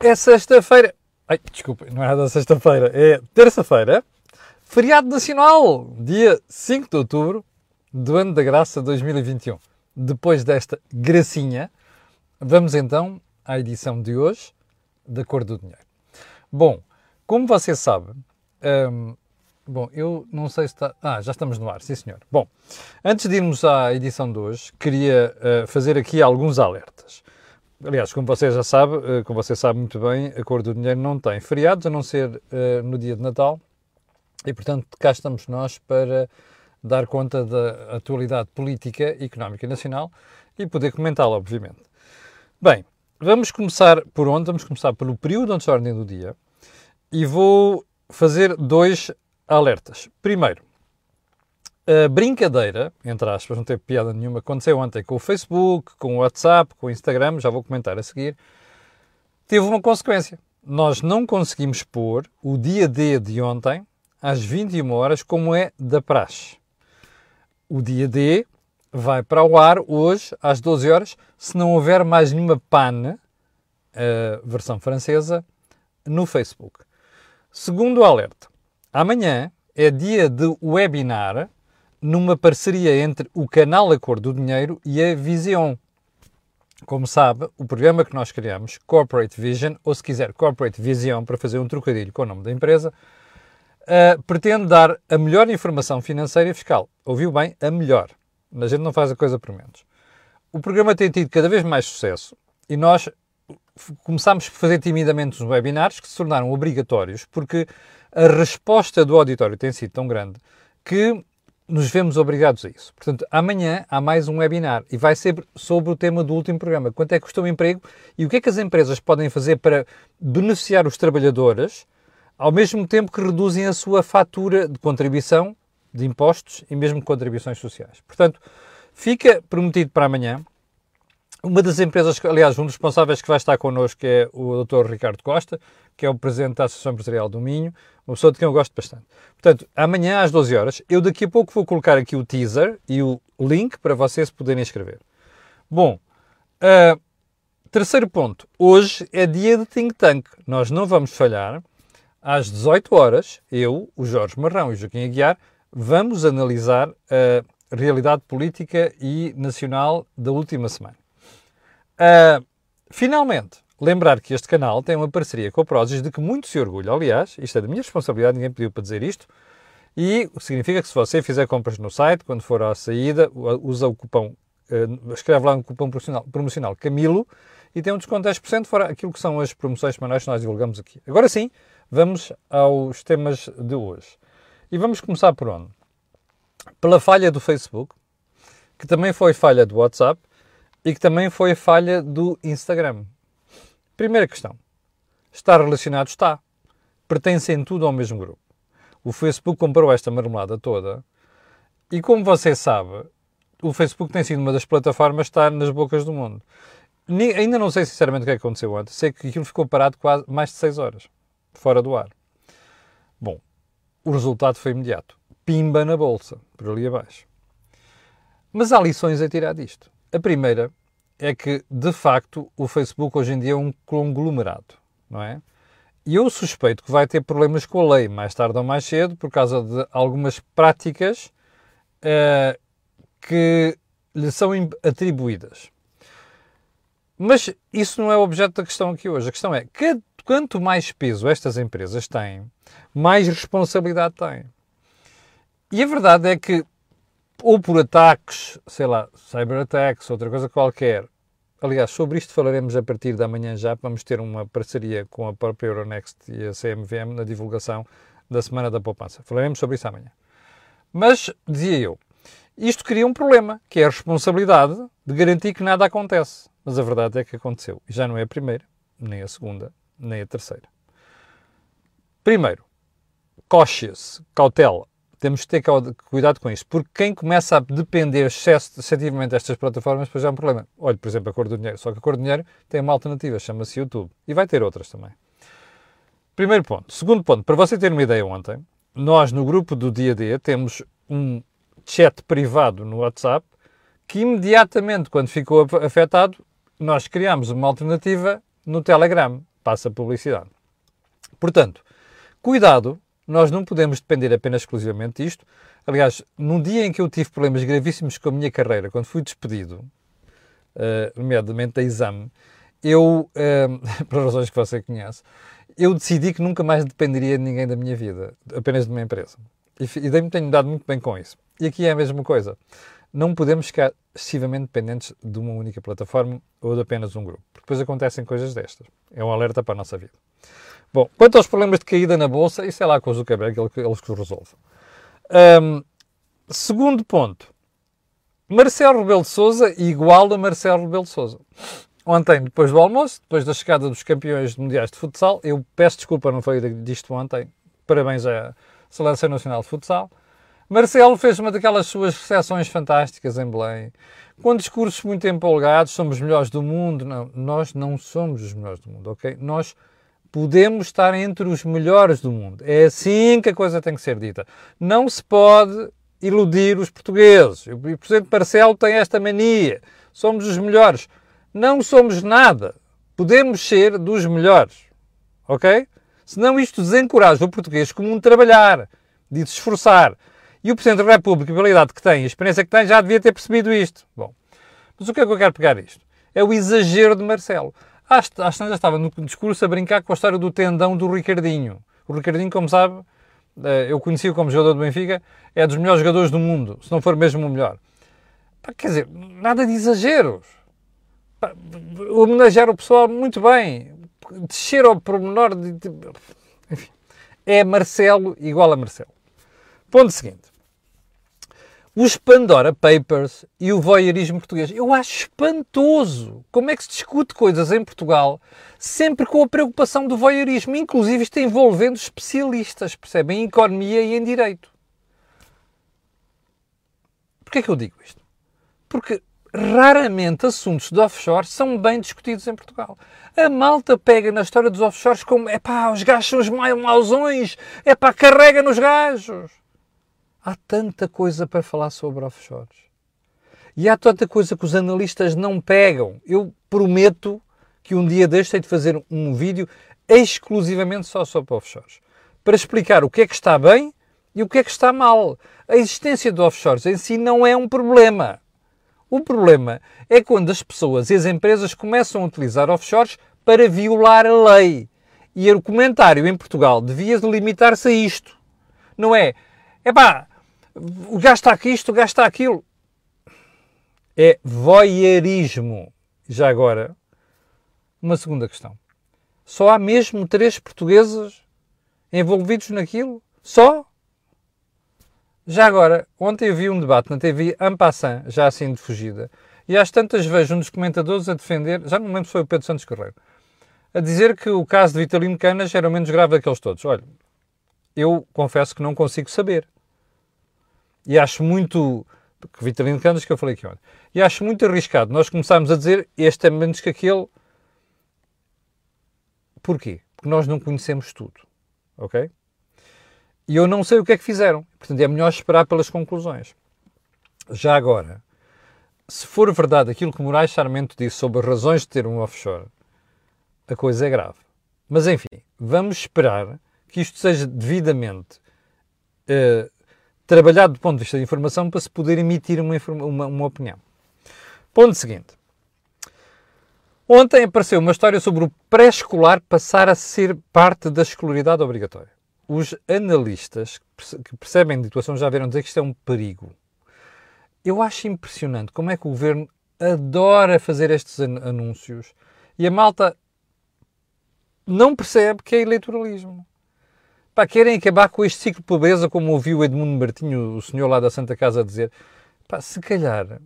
É sexta-feira. Ai, desculpa, não é da sexta-feira, é terça-feira. Feriado Nacional, dia 5 de outubro do ano da graça 2021. Depois desta gracinha, vamos então à edição de hoje da Cor do Dinheiro. Bom, como você sabe, hum, bom, eu não sei se está. Ah, já estamos no ar, sim senhor. Bom, antes de irmos à edição de hoje, queria uh, fazer aqui alguns alertas. Aliás, como você já sabe, uh, como você sabe muito bem, a Cor do Dinheiro não tem feriados, a não ser uh, no dia de Natal, e portanto cá estamos nós para dar conta da atualidade política e económica nacional e poder comentá-la, obviamente. Bem, vamos começar por onde? Vamos começar pelo período antes da ordem do dia e vou fazer dois alertas. Primeiro, a brincadeira, entre aspas, não teve piada nenhuma, aconteceu ontem com o Facebook, com o WhatsApp, com o Instagram, já vou comentar a seguir, teve uma consequência. Nós não conseguimos pôr o dia D de ontem às 21 horas, como é da praxe. O dia D vai para o ar hoje às 12 horas, se não houver mais nenhuma pane, versão francesa, no Facebook. Segundo alerta, amanhã é dia de webinar numa parceria entre o canal A Cor do Dinheiro e a Vision. Como sabe, o programa que nós criamos, Corporate Vision, ou se quiser Corporate Vision, para fazer um trocadilho com o nome da empresa, uh, pretende dar a melhor informação financeira e fiscal. Ouviu bem? A melhor. A gente não faz a coisa por menos. O programa tem tido cada vez mais sucesso e nós começámos por fazer timidamente os webinars que se tornaram obrigatórios porque a resposta do auditório tem sido tão grande que nos vemos obrigados a isso. Portanto, amanhã há mais um webinar e vai ser sobre o tema do último programa. Quanto é que custa o emprego e o que é que as empresas podem fazer para beneficiar os trabalhadores ao mesmo tempo que reduzem a sua fatura de contribuição, de impostos e mesmo contribuições sociais. Portanto, fica prometido para amanhã uma das empresas, aliás, um dos responsáveis que vai estar connosco é o Dr. Ricardo Costa, que é o presidente da Associação Empresarial do Minho, uma pessoa de quem eu gosto bastante. Portanto, amanhã às 12 horas, eu daqui a pouco vou colocar aqui o teaser e o link para vocês poderem escrever. Bom, uh, terceiro ponto. Hoje é dia de think tank. Nós não vamos falhar. Às 18 horas, eu, o Jorge Marrão e o Joaquim Aguiar vamos analisar a realidade política e nacional da última semana. Uh, finalmente, lembrar que este canal tem uma parceria com a Prozis de que muito se orgulha. Aliás, isto é da minha responsabilidade, ninguém pediu para dizer isto. E significa que se você fizer compras no site, quando for à saída, usa o cupom, uh, escreve lá um cupom promocional, promocional Camilo e tem um desconto de 10% fora aquilo que são as promoções semanais que nós divulgamos aqui. Agora sim, vamos aos temas de hoje. E vamos começar por onde? Pela falha do Facebook, que também foi falha do WhatsApp e que também foi falha do Instagram. Primeira questão. Está relacionado? Está. Pertencem tudo ao mesmo grupo. O Facebook comprou esta marmelada toda e, como você sabe, o Facebook tem sido uma das plataformas que está nas bocas do mundo. Ainda não sei sinceramente o que é aconteceu ontem. Sei que aquilo ficou parado quase mais de 6 horas, fora do ar. Bom, o resultado foi imediato. Pimba na bolsa, por ali abaixo. Mas há lições a tirar disto. A primeira é que, de facto, o Facebook hoje em dia é um conglomerado, não é? E eu suspeito que vai ter problemas com a lei, mais tarde ou mais cedo, por causa de algumas práticas uh, que lhe são atribuídas. Mas isso não é o objeto da questão aqui hoje. A questão é que quanto mais peso estas empresas têm, mais responsabilidade têm. E a verdade é que ou por ataques, sei lá, cyber-attacks, outra coisa qualquer. Aliás, sobre isto falaremos a partir da manhã já. Vamos ter uma parceria com a própria Euronext e a CMVM na divulgação da Semana da Poupança. Falaremos sobre isso amanhã. Mas, dizia eu, isto cria um problema, que é a responsabilidade de garantir que nada acontece. Mas a verdade é que aconteceu. E já não é a primeira, nem a segunda, nem a terceira. Primeiro, cautious, cautela temos que ter cuidado com isso, porque quem começa a depender excessivamente destas plataformas, depois é um problema. Olhe, por exemplo, a Cor do Dinheiro. Só que a Cor do Dinheiro tem uma alternativa, chama-se YouTube. E vai ter outras também. Primeiro ponto. Segundo ponto, para você ter uma ideia ontem, nós no grupo do dia a dia temos um chat privado no WhatsApp que imediatamente, quando ficou afetado, nós criámos uma alternativa no Telegram. passa publicidade. Portanto, cuidado, nós não podemos depender apenas exclusivamente disto. Aliás, num dia em que eu tive problemas gravíssimos com a minha carreira, quando fui despedido, uh, nomeadamente da exame, eu, uh, por razões que você conhece, eu decidi que nunca mais dependeria de ninguém da minha vida, apenas de uma empresa. E, e tenho dado muito bem com isso. E aqui é a mesma coisa. Não podemos ficar excessivamente dependentes de uma única plataforma ou de apenas um grupo, porque depois acontecem coisas destas. É um alerta para a nossa vida. Bom, quanto aos problemas de caída na bolsa, isso é lá com o Zuckerberg, eles que os resolvem. Um, segundo ponto. Marcelo Rebelo de Sousa igual a Marcelo Rebelo de Sousa. Ontem, depois do almoço, depois da chegada dos campeões mundiais de futsal, eu peço desculpa, não foi disto ontem, parabéns à Seleção Nacional de Futsal, Marcelo fez uma daquelas suas recepções fantásticas em Belém, com discursos muito empolgados, somos melhores do mundo. Não, nós não somos os melhores do mundo, ok? Nós podemos estar entre os melhores do mundo. É assim que a coisa tem que ser dita. Não se pode iludir os portugueses. O Presidente Marcelo tem esta mania. Somos os melhores. Não somos nada. Podemos ser dos melhores, ok? Senão isto desencoraja o português comum de trabalhar, de se esforçar. E o Presidente da República, pela idade que tem, a experiência que tem, já devia ter percebido isto. Bom, mas o que é que eu quero pegar isto? É o exagero de Marcelo. Às, às já estava no discurso a brincar com a história do tendão do Ricardinho. O Ricardinho, como sabe, eh, eu conheci-o como jogador do Benfica, é dos melhores jogadores do mundo, se não for mesmo o melhor. Quer dizer, nada de exageros. Homenagear o pessoal muito bem. Descer ao pormenor. De, enfim, é Marcelo igual a Marcelo. Ponto seguinte. Os Pandora Papers e o voyeurismo português. Eu acho espantoso como é que se discute coisas em Portugal sempre com a preocupação do voyeurismo, inclusive isto envolvendo especialistas, percebem? Em economia e em direito. Porquê é que eu digo isto? Porque raramente assuntos de offshore são bem discutidos em Portugal. A malta pega na história dos offshores como é pá, os gajos são os mauzões, é pá, carrega nos gajos. Há tanta coisa para falar sobre offshores. E há tanta coisa que os analistas não pegam. Eu prometo que um dia deste de fazer um vídeo exclusivamente só sobre offshores. Para explicar o que é que está bem e o que é que está mal. A existência de offshores em si não é um problema. O problema é quando as pessoas e as empresas começam a utilizar offshores para violar a lei. E o comentário em Portugal devia limitar-se a isto. Não é, pá, o gajo está aqui isto, está aquilo. É voyeurismo. Já agora, uma segunda questão. Só há mesmo três portugueses envolvidos naquilo? Só? Já agora, ontem eu vi um debate na TV Ampassan, já assim de fugida, e às tantas vejo um dos comentadores a defender, já não lembro se foi o Pedro Santos Correio, a dizer que o caso de Vitalino Canas era o menos grave daqueles todos. Olha, eu confesso que não consigo saber. E acho muito. Que Vitalino Canas que eu falei aqui ontem. E acho muito arriscado nós começarmos a dizer este é menos que aquele. Porquê? Porque nós não conhecemos tudo. Ok? E eu não sei o que é que fizeram. Portanto, é melhor esperar pelas conclusões. Já agora, se for verdade aquilo que Moraes Sarmento disse sobre as razões de ter um offshore, a coisa é grave. Mas enfim, vamos esperar que isto seja devidamente uh, trabalhado do ponto de vista de informação para se poder emitir uma, uma, uma opinião. Ponto seguinte. Ontem apareceu uma história sobre o pré-escolar passar a ser parte da escolaridade obrigatória. Os analistas que percebem de situação já viram dizer que isto é um perigo. Eu acho impressionante como é que o governo adora fazer estes anúncios e a malta não percebe que é eleitoralismo. Pá, querem acabar com este ciclo de pobreza, como ouviu Edmundo Martinho, o senhor lá da Santa Casa, dizer. Pá, se calhar,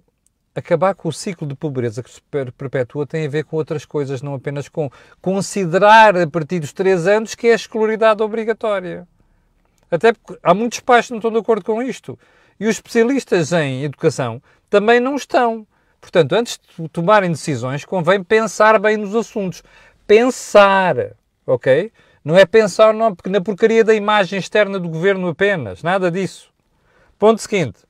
acabar com o ciclo de pobreza que se perpetua tem a ver com outras coisas, não apenas com considerar a partir dos 3 anos que é a escolaridade obrigatória. Até porque há muitos pais que não estão de acordo com isto. E os especialistas em educação também não estão. Portanto, antes de tomarem decisões, convém pensar bem nos assuntos. Pensar, ok? Não é pensar na porcaria da imagem externa do governo apenas. Nada disso. Ponto seguinte.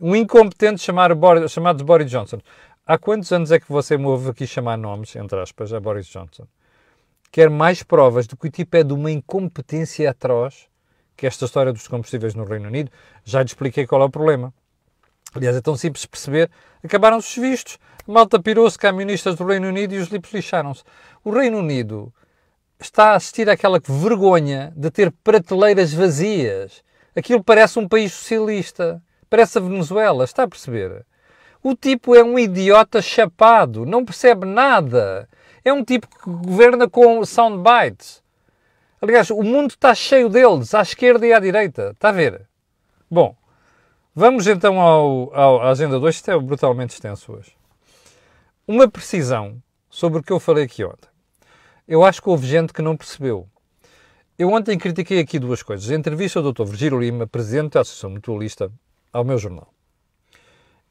Um incompetente chamar Boris, chamado Boris Johnson. Há quantos anos é que você me ouve aqui chamar nomes, entre aspas, a Boris Johnson? quer mais provas de que o tipo é de uma incompetência atroz, que esta história dos combustíveis no Reino Unido, já lhe expliquei qual é o problema. Aliás, é tão simples perceber. Acabaram-se os vistos, malta pirou-se camionistas do Reino Unido e os lixaram-se. O Reino Unido está a assistir àquela vergonha de ter prateleiras vazias. Aquilo parece um país socialista. Parece a Venezuela, está a perceber? O tipo é um idiota chapado, não percebe nada. É um tipo que governa com soundbites. Aliás, o mundo está cheio deles, à esquerda e à direita. Está a ver? Bom, vamos então ao, ao, à agenda 2. Isto é brutalmente extenso hoje. Uma precisão sobre o que eu falei aqui ontem. Eu acho que houve gente que não percebeu. Eu ontem critiquei aqui duas coisas. A entrevista do Dr. Virgílio Lima, presidente da Associação Mutualista, ao meu jornal.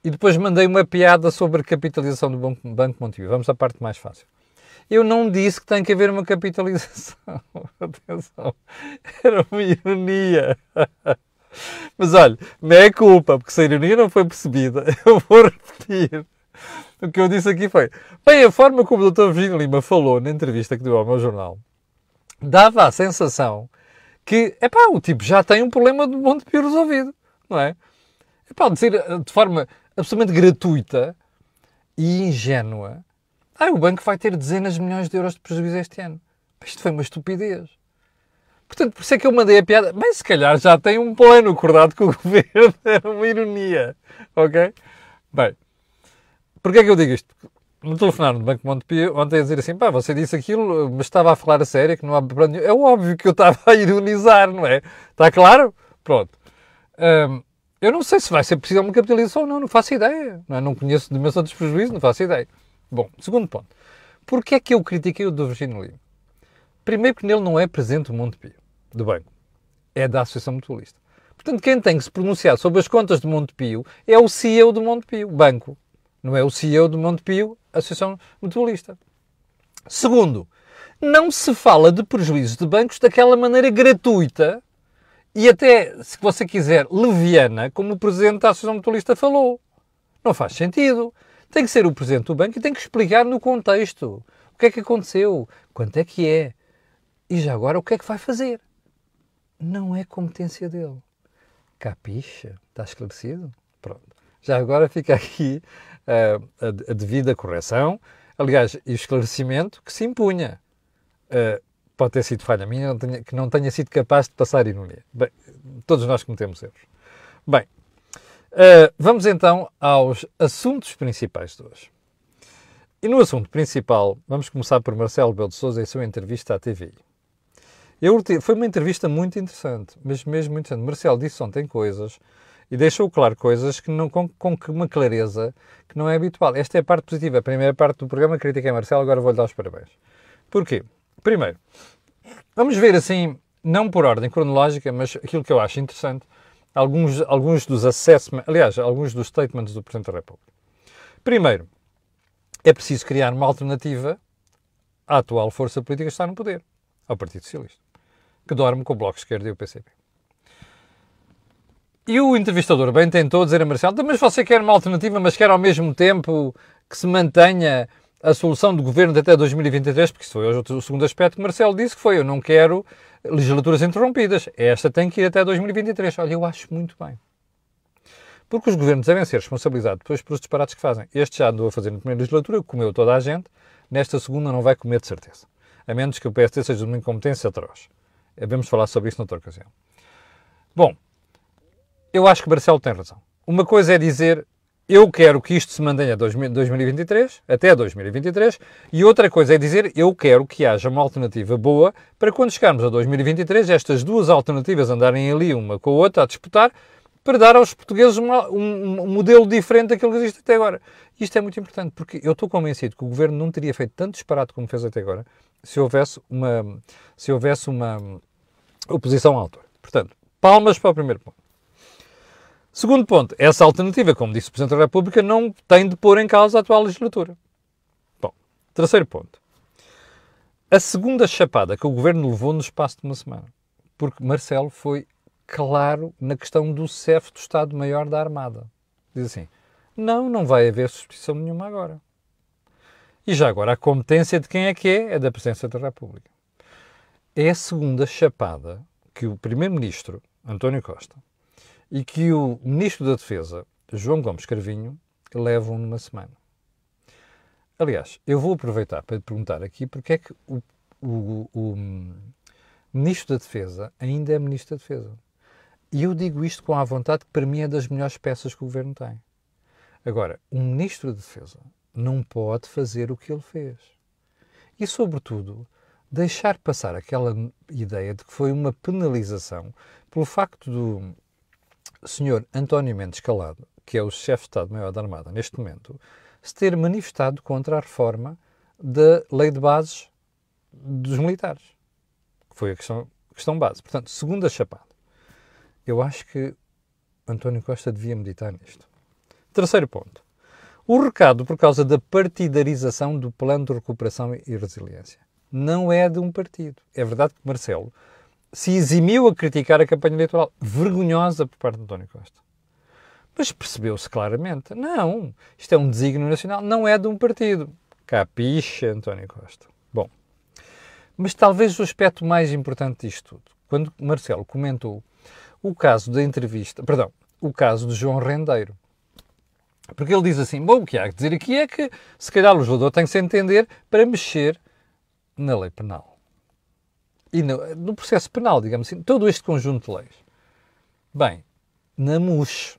E depois mandei uma piada sobre a capitalização do Banco Montepio. Vamos à parte mais fácil. Eu não disse que tem que haver uma capitalização. Atenção. Era uma ironia. Mas olha, não é culpa, porque se a ironia não foi percebida, eu vou repetir. O que eu disse aqui foi: bem, a forma como o Dr. Virgínio Lima falou na entrevista que deu ao meu jornal dava a sensação que, é pá, o tipo já tem um problema de Montepio resolvido, não é? É pá, dizer de forma absolutamente gratuita e ingênua ah, o banco vai ter dezenas de milhões de euros de prejuízo este ano. Isto foi uma estupidez. Portanto, por isso é que eu mandei a piada. Bem, se calhar já tem um plano acordado com o governo. Era uma ironia. Ok? Bem, porquê é que eu digo isto? Me telefonaram do Banco Montepio ontem a dizer assim, pá, você disse aquilo, mas estava a falar a sério, que não há plano nenhum. É óbvio que eu estava a ironizar, não é? Está claro? Pronto. Um, eu não sei se vai ser preciso uma capitalização ou não, não faço ideia. Não, é? não conheço dimensão dos prejuízos, não faço ideia. Bom, segundo ponto. Porquê é que eu critiquei o do Virgínio Lima? Primeiro que nele não é presente o Montepio, do banco. É da Associação Mutualista. Portanto, quem tem que se pronunciar sobre as contas do Montepio é o CEO do Montepio, banco. Não é o CEO do Montepio, Associação Mutualista. Segundo, não se fala de prejuízos de bancos daquela maneira gratuita e até, se você quiser, leviana, como o Presidente da Associação Mutualista falou. Não faz sentido tem que ser o presidente do banco e tem que explicar no contexto o que é que aconteceu, quanto é que é e já agora o que é que vai fazer. Não é competência dele. Capixa? Está esclarecido? Já agora fica aqui uh, a, a, devida correção, aliás, e o esclarecimento que se impunha. Uh, pode ter sido falha minha que não tenha sido capaz de passar ironia. Bem, todos nós cometemos erros. Bem, Uh, vamos então aos assuntos principais de hoje. E no assunto principal, vamos começar por Marcelo Belo de Souza e sua entrevista à TVI. Eu, foi uma entrevista muito interessante, mas mesmo muito interessante. Marcelo disse ontem coisas e deixou claro coisas que não, com, com uma clareza que não é habitual. Esta é a parte positiva. A primeira parte do programa critiquei Marcelo, agora vou-lhe dar os parabéns. Porquê? Primeiro, vamos ver assim, não por ordem cronológica, mas aquilo que eu acho interessante alguns, alguns dos assessments, aliás, alguns dos statements do Presidente da República. Primeiro, é preciso criar uma alternativa à atual força política que está no poder, ao Partido Socialista, que dorme com o Bloco Esquerdo e o PCP. E o entrevistador bem tentou dizer a Marcelo, então, mas você quer uma alternativa, mas quer ao mesmo tempo que se mantenha a solução do governo até 2023, porque isso foi o segundo aspecto que Marcelo disse, que foi, eu não quero legislaturas interrompidas. Esta tem que ir até 2023. Olha, eu acho muito bem. Porque os governos devem ser responsabilizados depois pelos disparates que fazem. Este já andou a fazer na primeira legislatura, comeu toda a gente. Nesta segunda não vai comer de certeza. A menos que o PSD seja de uma incompetência atroz. Vamos falar sobre isso noutra ocasião. Bom, eu acho que Marcelo tem razão. Uma coisa é dizer eu quero que isto se mantenha 2023, até 2023, e outra coisa é dizer eu quero que haja uma alternativa boa para quando chegarmos a 2023 estas duas alternativas andarem ali uma com a outra a disputar para dar aos portugueses uma, um, um, modelo diferente daquilo que existe até agora. Isto é muito importante porque eu estou convencido que o governo não teria feito tanto disparate como fez até agora se houvesse uma, se houvesse uma oposição à altura. Portanto, palmas para o primeiro ponto. Segundo ponto, essa alternativa, como disse o Presidente da República, não tem de pôr em causa a atual legislatura. Bom, terceiro ponto. A segunda chapada que o Governo levou no espaço de uma semana. Porque Marcelo foi claro na questão do CEF do Estado-Maior da Armada. Diz assim, não, não vai haver substituição nenhuma agora. E já agora, a competência de quem é que é? É da Presidência da República. É a segunda chapada que o Primeiro-Ministro, António Costa, e que o Ministro da Defesa, João Gomes Carvinho, levam numa semana. Aliás, eu vou aproveitar para perguntar aqui porque é que o, o, o Ministro da Defesa ainda é Ministro da Defesa. E eu digo isto com a vontade que para mim é das melhores peças que o Governo tem. Agora, um Ministro da Defesa não pode fazer o que ele fez. E, sobretudo, deixar passar aquela ideia de que foi uma penalização pelo facto do Sr. António Mendes Calado, que é o chefe de Estado-Maior da Armada neste momento, se ter manifestado contra a reforma da lei de bases dos militares, que foi a questão, questão base. Portanto, segunda chapada. Eu acho que António Costa devia meditar nisto. Terceiro ponto. O recado por causa da partidarização do Plano de Recuperação e Resiliência não é de um partido. É verdade que Marcelo se eximiu a criticar a campanha eleitoral vergonhosa por parte de António Costa. Mas percebeu-se claramente, não, isto é um desígnio nacional, não é de um partido. Capixa, António Costa. Bom, mas talvez o aspecto mais importante disto tudo, quando Marcelo comentou o caso da entrevista, perdão, o caso de João Rendeiro. Porque ele diz assim, bom, o que há que dizer aqui é que se calhar o legislador tem que se entender para mexer na lei penal. E no, no processo penal, digamos assim, todo este conjunto de leis. Bem, na MUS,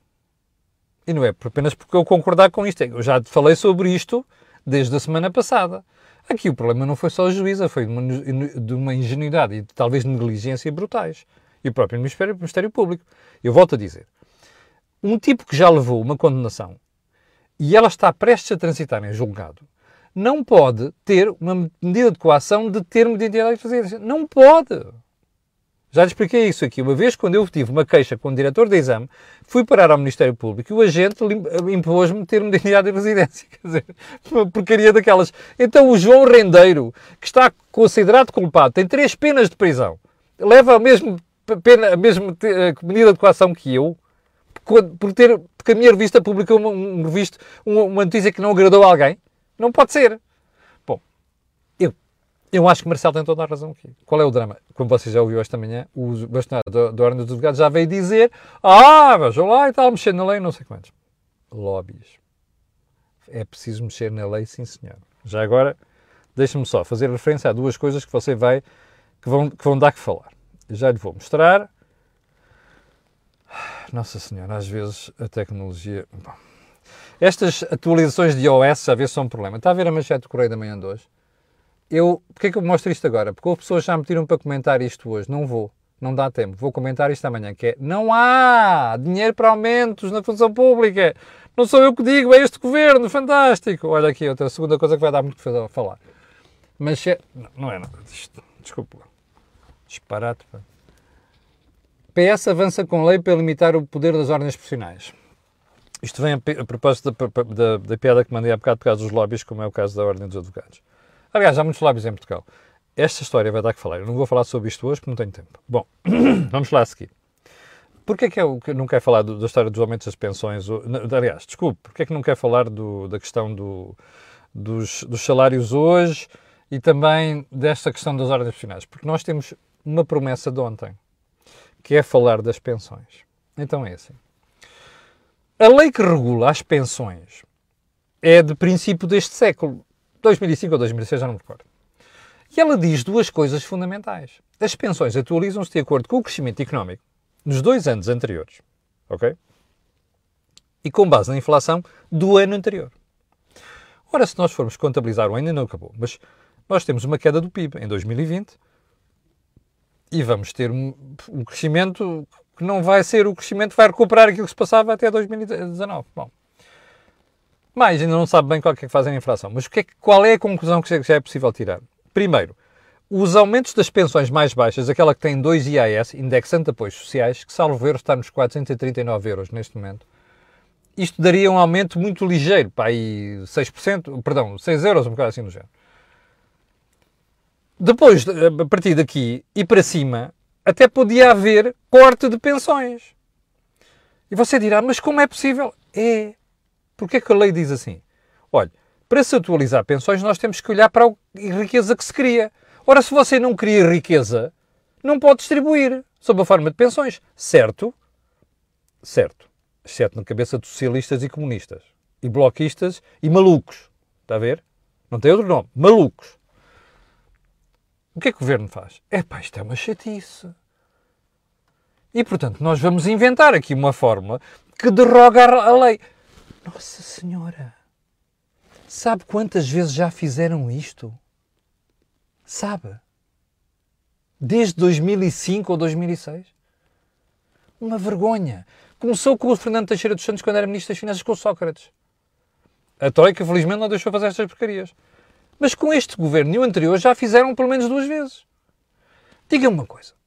e não é apenas porque eu concordar com isto. Eu já falei sobre isto desde a semana passada. Aqui o problema não foi só a juíza, foi de uma, de uma ingenuidade e talvez negligência brutais. E o próprio Ministério, Ministério Público. Eu volto a dizer. Um tipo que já levou uma condenação e ela está prestes a transitar em julgado, não pode ter uma medida de coação de termo de identidade de residência. Não pode. Já lhe expliquei isso aqui. Uma vez, quando eu tive uma queixa com o diretor de exame, fui parar ao Ministério Público e o agente impôs-me ter-me de identidade de residência. Quer dizer, uma porcaria daquelas. Então o João Rendeiro, que está considerado culpado, tem três penas de prisão, leva a mesma, pena, a mesma eh, medida de coação que eu, por ter, porque a minha revista publicou uma, um, uma notícia que não agradou a alguém. Não pode ser. Eu acho que Marcelo tem toda a razão aqui. Qual é o drama? Como você já ouviu esta manhã, o bastonário da, da Ordem dos Advogados já veio dizer ah, vejam lá e tal, na lei, não sei quantos. Lobbies. É preciso mexer na lei, sim senhor. Já agora, deixe-me só fazer referência a duas coisas que você vai, que vão, que vão dar que falar. Já lhe vou mostrar. Nossa Senhora, às vezes a tecnologia... Bom. Estas atualizações de iOS já vê são um problema. Está a ver a manchete do Correio da Manhã de hoje? eu, porque é que eu mostro isto agora? Porque as pessoas já me pediram para comentar isto hoje. Não vou, não dá tempo. Vou comentar isto amanhã, que é, não há dinheiro para aumentos na função pública. Não sou eu que digo, é este governo, fantástico. Olha aqui, outra segunda coisa que vai dar muito a falar. Mas é, não é nada. Desculpa. Disparate. PS avança com lei para limitar o poder das ordens profissionais. Isto vem a, a propósito da, da, da, piada que mandei há bocado por causa dos lobbies, como é o caso da Ordem dos Advogados. Aliás, há muitos lábios em Portugal. Esta história vai dar que falar. Eu não vou falar sobre isto hoje porque não tenho tempo. Bom, vamos lá a seguir. Porquê é que eu não quero falar do, da história dos aumentos das pensões? Aliás, desculpe, porquê é que não quero falar do, da questão do, dos, dos, salários hoje e também desta questão das ordens finais? Porque nós temos uma promessa de ontem, que é falar das pensões. Então é assim. A lei que regula as pensões é de princípio deste século. 2005 ou 2006, já não me recordo. E ela diz duas coisas fundamentais. As pensões atualizam-se de acordo com o crescimento económico nos dois anos anteriores, ok? E com base na inflação do ano anterior. Ora, se nós formos contabilizar, o ainda não acabou, mas nós temos uma queda do PIB em 2020 e vamos ter um, um crescimento que não vai ser o crescimento que vai recuperar aquilo que se passava até 2019. Bom, mais, ainda não sabe bem qual é que fazem a inflação. Mas que é, qual é a conclusão que já é possível tirar? Primeiro, os aumentos das pensões mais baixas, aquela que tem 2 IAS, indexante apoios sociais, que salvo ver está nos 439 euros neste momento, isto daria um aumento muito ligeiro, para aí 6%, perdão, 6 euros, um bocado assim no género. Depois, a partir daqui e para cima, até podia haver corte de pensões. E você dirá, mas como é possível? É, Porquê é que a lei diz assim? Olha, para se atualizar pensões, nós temos que olhar para a riqueza que se cria. Ora, se você não cria riqueza, não pode distribuir sob a forma de pensões. Certo? Certo. Exceto na cabeça de socialistas e comunistas. E bloquistas e malucos. Está a ver? Não tem outro nome. Malucos. O que é que o governo faz? É pá, isto é uma chatice. E, portanto, nós vamos inventar aqui uma fórmula que derroga a lei. Nossa Senhora! Sabe quantas vezes já fizeram isto? Sabe? Desde 2005 ou 2006? Uma vergonha. Começou com o Fernando Teixeira dos Santos quando era Ministro das Finanças com o Sócrates. A Troika, felizmente, não deixou fazer estas porcarias. Mas com este governo e o anterior já fizeram pelo menos duas vezes. Diga-me uma coisa.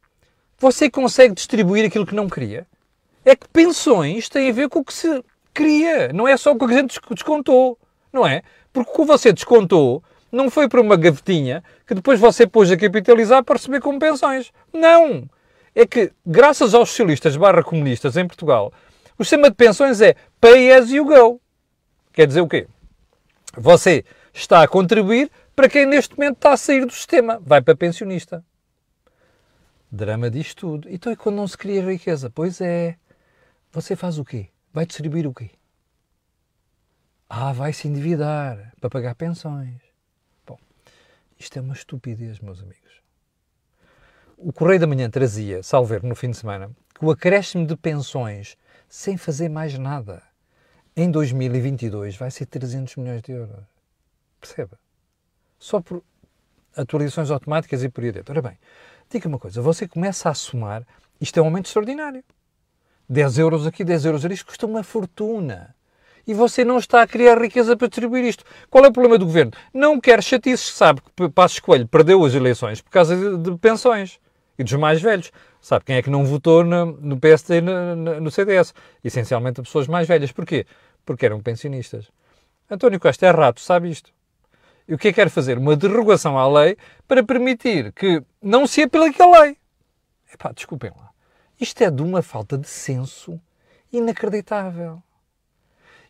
Você consegue distribuir aquilo que não queria? É que pensões têm a ver com o que se queria. Não é só com o que a gente descontou. Não é? Porque o que você descontou não foi para uma gavetinha que depois você pôs a capitalizar para receber como pensões. Não! É que, graças aos socialistas barra comunistas em Portugal, o sistema de pensões é pay as you go. Quer dizer o quê? Você está a contribuir para quem neste momento está a sair do sistema. Vai para pensionista. Drama diz tudo. Então e quando não se cria riqueza? Pois é. Você faz o quê? Vai distribuir o quê? Ah, vai se endividar para pagar pensões. Bom, isto é uma estupidez, meus amigos. O Correio da Manhã trazia, salver no fim de semana, que o acréscimo de pensões sem fazer mais nada em 2022 vai ser 300 milhões de euros. Perceba? Só por atualizações automáticas e por aí dentro. Ora bem, diga uma coisa, você começa a somar, isto é um aumento extraordinário. 10 euros aqui, 10 euros ali, isto custa uma fortuna. E você não está a criar riqueza para distribuir isto. Qual é o problema do governo? Não quer chatices, sabe que Passos Coelho perdeu as eleições por causa de, pensões e dos mais velhos. Sabe quem é que não votou no, no PSD e no, no, CDS? Essencialmente pessoas mais velhas. Porquê? Porque eram pensionistas. António Costa é rato, sabe isto. E o que é que quer fazer? Uma derrogação à lei para permitir que não se aplique a lei. Epá, desculpem lá. Isto é de uma falta de senso inacreditável.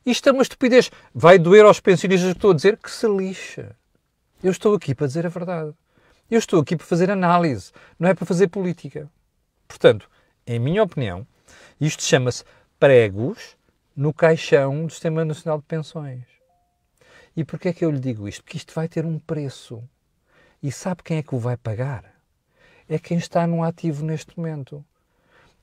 Isto é uma estupidez. Vai doer aos pensionistas que estou a dizer que se lixa. Eu estou aqui para dizer a verdade. Eu estou aqui para fazer análise, não é para fazer política. Portanto, em minha opinião, isto chama-se pregos no caixão do Sistema Nacional de Pensões. E porquê é que eu lhe digo isto? Porque isto vai ter um preço. E sabe quem é que o vai pagar? É quem está no ativo neste momento.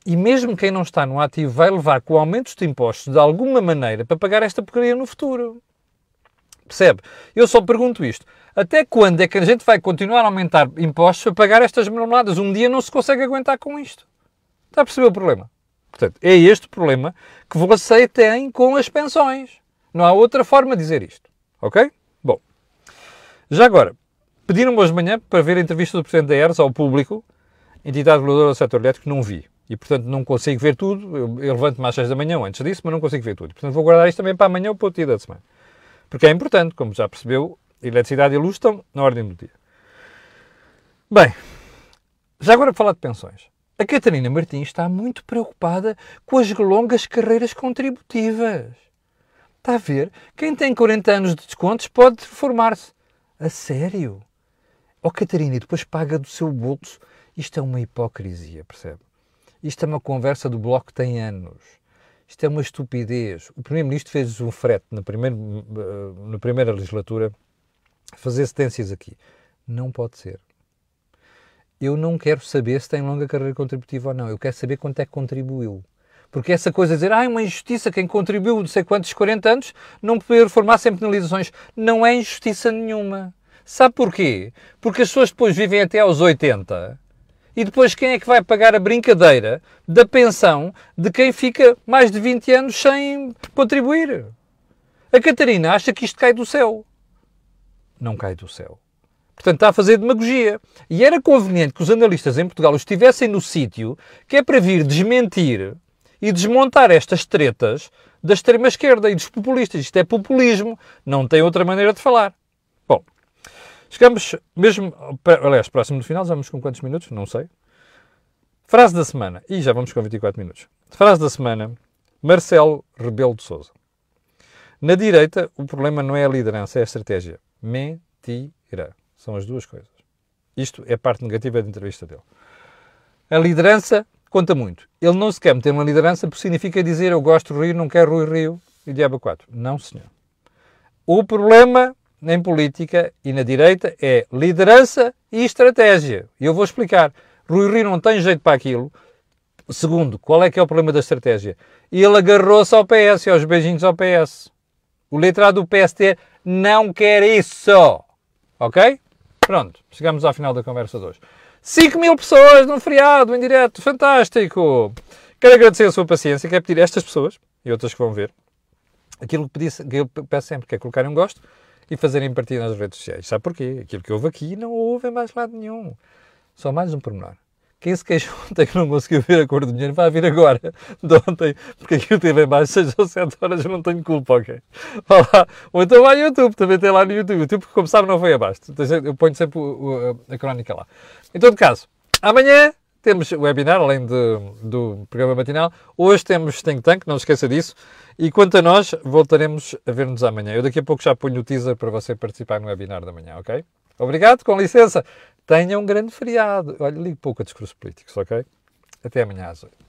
E mesmo quem não está no ativo vai levar com o aumento impostos de alguma maneira para pagar esta porcaria no futuro. Percebe? Eu só pergunto isto. Até quando é que a gente vai continuar a aumentar impostos para pagar estas marmeladas? Um dia não se consegue aguentar com isto. Está a perceber o problema? Portanto, é este o problema que você tem com as pensões. Não há outra forma de dizer isto. Ok? Bom. Já agora, pediram-me hoje de manhã para ver a entrevista do Presidente da ERS ao público, entidade reguladora do setor elétrico, não vi. E, portanto, não consigo ver tudo. Eu, eu levanto-me às 6 da manhã antes disso, mas não consigo ver tudo. Portanto, vou guardar isto também para amanhã ou para o dia da semana. Porque é importante, como já percebeu, eletricidade e luz estão na ordem do dia. Bem, já agora para falar de pensões. A Catarina Martins está muito preocupada com as longas carreiras contributivas. Está a ver? Quem tem 40 anos de descontos pode formar-se. A sério? Ó oh, Catarina, e depois paga do seu bolso. Isto é uma hipocrisia, percebe? Isto é uma conversa do Bloco que tem anos. Isto é uma estupidez. O Primeiro-Ministro fez um frete na primeira, eh, na primeira legislatura fazer sentenças aqui. Não pode ser. Eu não quero saber se tem longa carreira contributiva ou não. Eu quero saber quanto é que contribuiu. Porque essa coisa de dizer, ah, é uma injustiça, quem contribuiu de sei quantos 40 anos não poder reformar sem penalizações. Não é injustiça nenhuma. Sabe porquê? Porque as pessoas depois vivem até aos 80 e depois quem é que vai pagar a brincadeira da pensão de quem fica mais de 20 anos sem contribuir? A Catarina acha que isto cai do céu. Não cai do céu. Portanto, está a fazer demagogia. E era conveniente que os analistas em Portugal estivessem no sítio que é para vir desmentir e desmontar estas tretas da extrema-esquerda e dos populistas. Isto é populismo, não tem outra maneira de falar. Bom, Chegamos mesmo, aliás, próximo do final, vamos com quantos minutos? Não sei. Frase da semana. E já vamos com 24 minutos. Frase da semana. Marcelo Rebelo de Souza. Na direita, o problema não é a liderança, é a estratégia. Mentira. São as duas coisas. Isto é a parte negativa da entrevista dele. A liderança conta muito. Ele não se quer meter uma liderança porque significa dizer eu gosto do Rio, não quero Rui Rio e Diabo 4. Não, senhor. O problema em política e na direita é liderança e estratégia. E eu vou explicar. Rui Rio não tem jeito para aquilo. Segundo, qual é que é o problema da estratégia? Ele agarrou-se ao PS e aos beijinhos ao PS. O letrado do PST não quer isso. Ok? Pronto, chegamos ao final da conversa de hoje. 5 mil pessoas num feriado, em direto, fantástico! Quero agradecer a sua paciência, quero pedir a estas pessoas, e outras que vão ver, aquilo que, pedi, que eu peço sempre, que é colocarem um gosto e fazerem partida nas redes sociais. Sabe porquê? Aquilo que houve aqui não houve em mais lado nenhum. Só mais um pormenor. Quem se queixou ontem que não conseguiu ver a cor do dinheiro vai vir agora, de ontem, porque aquilo teve em baixo 6 ou 7 horas, eu não tenho culpa, ok? Vá lá. Ou então vai ao YouTube, também tem lá no YouTube. O YouTube, como sabe, não foi abaixo. Então, eu ponho sempre o, o, a crónica lá. Em todo caso, amanhã temos webinar, além de, do programa matinal. Hoje temos Think Tank, não esqueça disso. E quanto a nós, voltaremos a ver-nos amanhã. Eu daqui a pouco já ponho o teaser para você participar no webinar da manhã, ok? Obrigado, com licença. Tenha um grande feriado. Olha, ligo pouco a discursos políticos, ok? Até amanhã às 8.